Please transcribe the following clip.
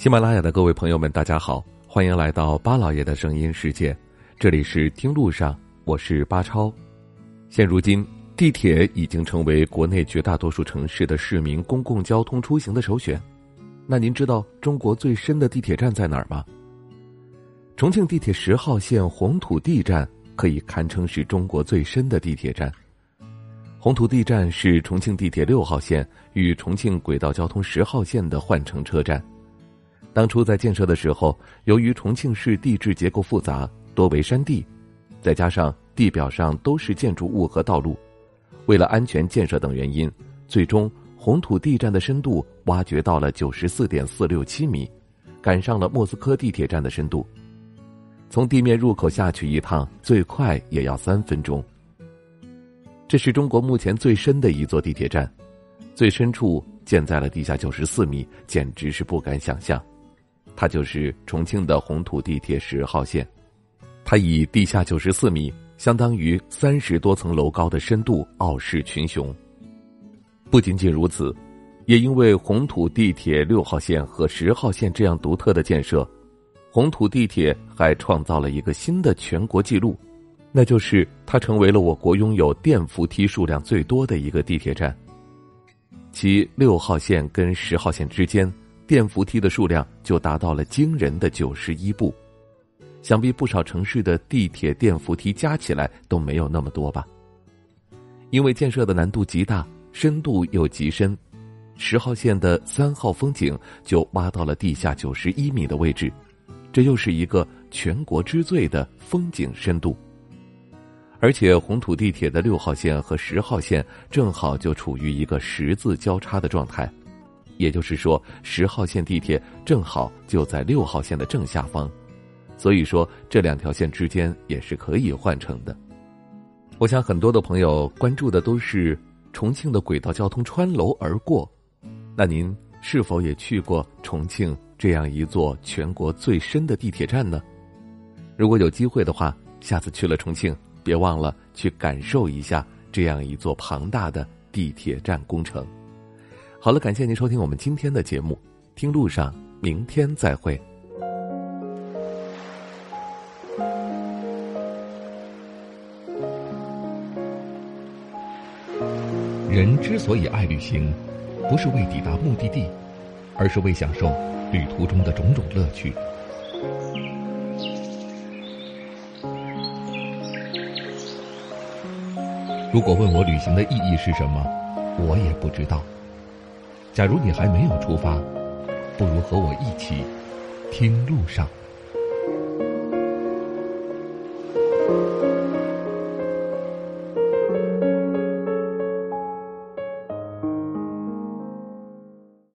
喜马拉雅的各位朋友们，大家好，欢迎来到巴老爷的声音世界。这里是听路上，我是巴超。现如今，地铁已经成为国内绝大多数城市的市民公共交通出行的首选。那您知道中国最深的地铁站在哪儿吗？重庆地铁十号线红土地站可以堪称是中国最深的地铁站。红土地站是重庆地铁六号线与重庆轨道交通十号线的换乘车站。当初在建设的时候，由于重庆市地质结构复杂，多为山地，再加上地表上都是建筑物和道路，为了安全建设等原因，最终红土地站的深度挖掘到了九十四点四六七米，赶上了莫斯科地铁站的深度。从地面入口下去一趟，最快也要三分钟。这是中国目前最深的一座地铁站，最深处建在了地下九十四米，简直是不敢想象。它就是重庆的红土地铁十号线，它以地下九十四米，相当于三十多层楼高的深度傲视群雄。不仅仅如此，也因为红土地铁六号线和十号线这样独特的建设，红土地铁还创造了一个新的全国纪录，那就是它成为了我国拥有电扶梯数量最多的一个地铁站。其六号线跟十号线之间。电扶梯的数量就达到了惊人的九十一部，想必不少城市的地铁电扶梯加起来都没有那么多吧。因为建设的难度极大，深度又极深，十号线的三号风景就挖到了地下九十一米的位置，这又是一个全国之最的风景深度。而且红土地铁的六号线和十号线正好就处于一个十字交叉的状态。也就是说，十号线地铁正好就在六号线的正下方，所以说这两条线之间也是可以换乘的。我想很多的朋友关注的都是重庆的轨道交通穿楼而过，那您是否也去过重庆这样一座全国最深的地铁站呢？如果有机会的话，下次去了重庆，别忘了去感受一下这样一座庞大的地铁站工程。好了，感谢您收听我们今天的节目，听路上，明天再会。人之所以爱旅行，不是为抵达目的地，而是为享受旅途中的种种乐趣。如果问我旅行的意义是什么，我也不知道。假如你还没有出发，不如和我一起听路上。